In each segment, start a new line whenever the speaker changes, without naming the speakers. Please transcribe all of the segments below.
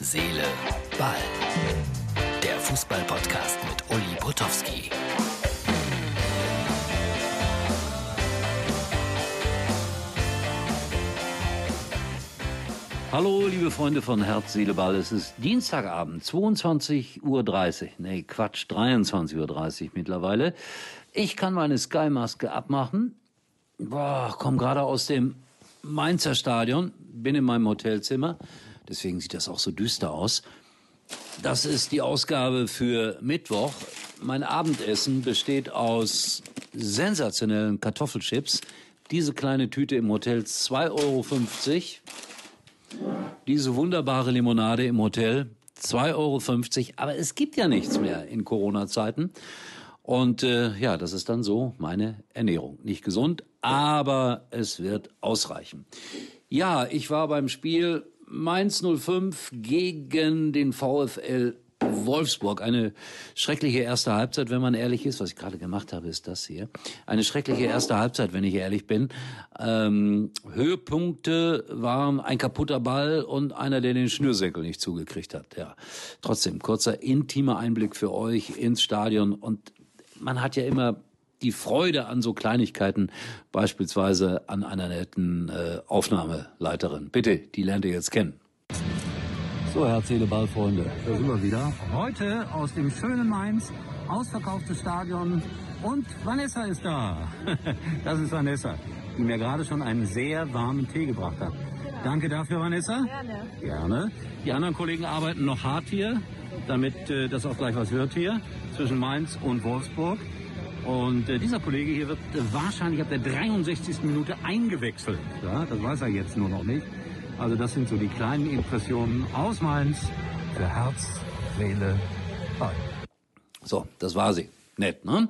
Seele, Ball. Der Fußball-Podcast mit Uli Potowski.
Hallo, liebe Freunde von Herz, Seele, Ball. Es ist Dienstagabend, 22.30 Uhr. Nee, Quatsch, 23.30 Uhr mittlerweile. Ich kann meine Sky-Maske abmachen. Boah, komm gerade aus dem Mainzer Stadion, bin in meinem Hotelzimmer. Deswegen sieht das auch so düster aus. Das ist die Ausgabe für Mittwoch. Mein Abendessen besteht aus sensationellen Kartoffelchips. Diese kleine Tüte im Hotel 2,50 Euro. Diese wunderbare Limonade im Hotel 2,50 Euro. Aber es gibt ja nichts mehr in Corona-Zeiten. Und äh, ja, das ist dann so meine Ernährung. Nicht gesund, aber es wird ausreichen. Ja, ich war beim Spiel Mainz 05 gegen den VfL Wolfsburg. Eine schreckliche erste Halbzeit, wenn man ehrlich ist. Was ich gerade gemacht habe, ist das hier. Eine schreckliche erste Halbzeit, wenn ich ehrlich bin. Ähm, Höhepunkte waren ein kaputter Ball und einer, der den Schnürsenkel nicht zugekriegt hat. Ja, trotzdem kurzer intimer Einblick für euch ins Stadion und man hat ja immer die Freude an so Kleinigkeiten, beispielsweise an einer netten äh, Aufnahmeleiterin. Bitte, die lernt ihr jetzt kennen. So, Herz, Seele, Ball, Freunde. Da sind wir wieder. Heute aus dem schönen Mainz, ausverkauftes Stadion und Vanessa ist da. Das ist Vanessa, die mir gerade schon einen sehr warmen Tee gebracht hat. Danke dafür, Vanessa.
Gerne.
Gerne. Die anderen Kollegen arbeiten noch hart hier, damit äh, das auch gleich was wird hier zwischen Mainz und Wolfsburg. Und äh, dieser Kollege hier wird äh, wahrscheinlich ab der 63. Minute eingewechselt. Ja, das weiß er jetzt nur noch nicht. Also das sind so die kleinen Impressionen aus Mainz für Herz, Seele, Ball. So, das war sie. Nett, ne?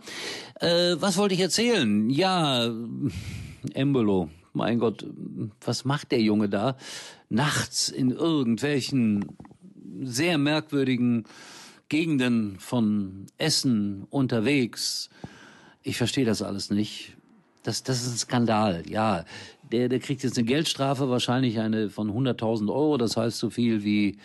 Äh, was wollte ich erzählen? Ja, Embolo. Mein Gott, was macht der Junge da? Nachts in irgendwelchen sehr merkwürdigen Gegenden von Essen unterwegs. Ich verstehe das alles nicht. Das, das ist ein Skandal. Ja, der, der kriegt jetzt eine Geldstrafe, wahrscheinlich eine von 100.000 Euro. Das heißt so viel wie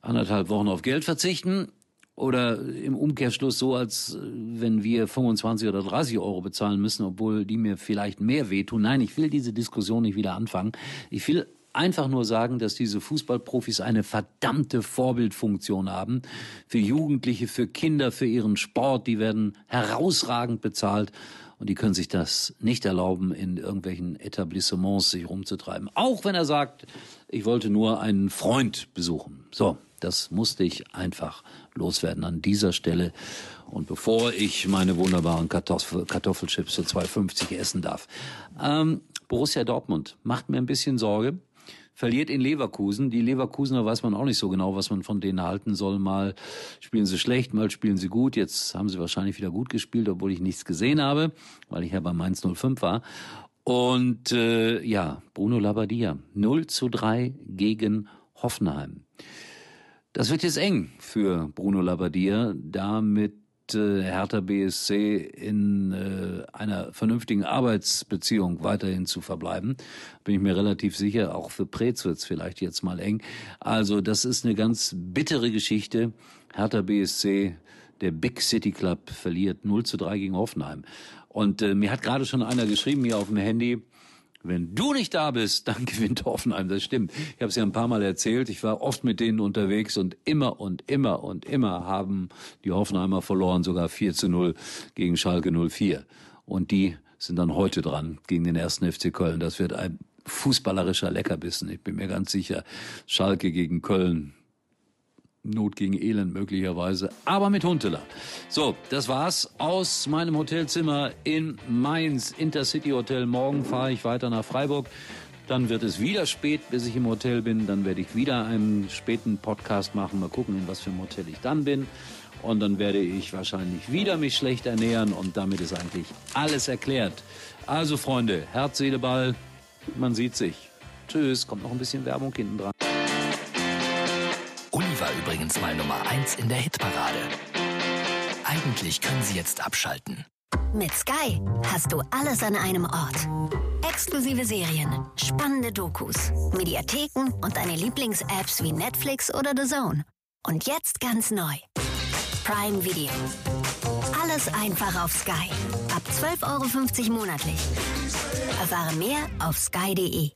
anderthalb Wochen auf Geld verzichten. Oder im Umkehrschluss so, als wenn wir 25 oder 30 Euro bezahlen müssen, obwohl die mir vielleicht mehr wehtun. Nein, ich will diese Diskussion nicht wieder anfangen. Ich will einfach nur sagen, dass diese Fußballprofis eine verdammte Vorbildfunktion haben. Für Jugendliche, für Kinder, für ihren Sport. Die werden herausragend bezahlt. Und die können sich das nicht erlauben, in irgendwelchen Etablissements sich rumzutreiben. Auch wenn er sagt, ich wollte nur einen Freund besuchen. So, das musste ich einfach loswerden an dieser Stelle. Und bevor ich meine wunderbaren Kartoffel, Kartoffelchips für 2,50 essen darf. Ähm, Borussia Dortmund macht mir ein bisschen Sorge verliert in Leverkusen. Die Leverkusener weiß man auch nicht so genau, was man von denen halten soll. Mal spielen sie schlecht, mal spielen sie gut. Jetzt haben sie wahrscheinlich wieder gut gespielt, obwohl ich nichts gesehen habe, weil ich ja bei Mainz 05 war. Und äh, ja, Bruno Labbadia, 0 zu 3 gegen Hoffenheim. Das wird jetzt eng für Bruno Labbadia, damit äh, Hertha BSC in äh, einer vernünftigen Arbeitsbeziehung weiterhin zu verbleiben. Bin ich mir relativ sicher. Auch für Preetz wird's vielleicht jetzt mal eng. Also das ist eine ganz bittere Geschichte. Hertha BSC, der Big City Club, verliert 0 zu 3 gegen Hoffenheim. Und äh, mir hat gerade schon einer geschrieben hier auf dem Handy, wenn du nicht da bist, dann gewinnt Hoffenheim. Das stimmt. Ich habe es ja ein paar Mal erzählt. Ich war oft mit denen unterwegs und immer und immer und immer haben die Hoffenheimer verloren, sogar 4 zu 0 gegen Schalke 04. Und die sind dann heute dran gegen den ersten FC Köln. Das wird ein fußballerischer Leckerbissen. Ich bin mir ganz sicher. Schalke gegen Köln. Not gegen Elend möglicherweise, aber mit Huntela. So, das war's aus meinem Hotelzimmer in Mainz, Intercity Hotel. Morgen fahre ich weiter nach Freiburg. Dann wird es wieder spät, bis ich im Hotel bin. Dann werde ich wieder einen späten Podcast machen. Mal gucken, in was für einem Hotel ich dann bin. Und dann werde ich wahrscheinlich wieder mich schlecht ernähren. Und damit ist eigentlich alles erklärt. Also Freunde, Herz, Seele, Ball. Man sieht sich. Tschüss. Kommt noch ein bisschen Werbung hinten dran.
Übrigens mal Nummer 1 in der Hitparade. Eigentlich können Sie jetzt abschalten.
Mit Sky hast du alles an einem Ort. Exklusive Serien, spannende Dokus, Mediatheken und deine Lieblings-Apps wie Netflix oder The Zone. Und jetzt ganz neu. Prime Video. Alles einfach auf Sky. Ab 12,50 Euro monatlich. Erfahre mehr auf sky.de.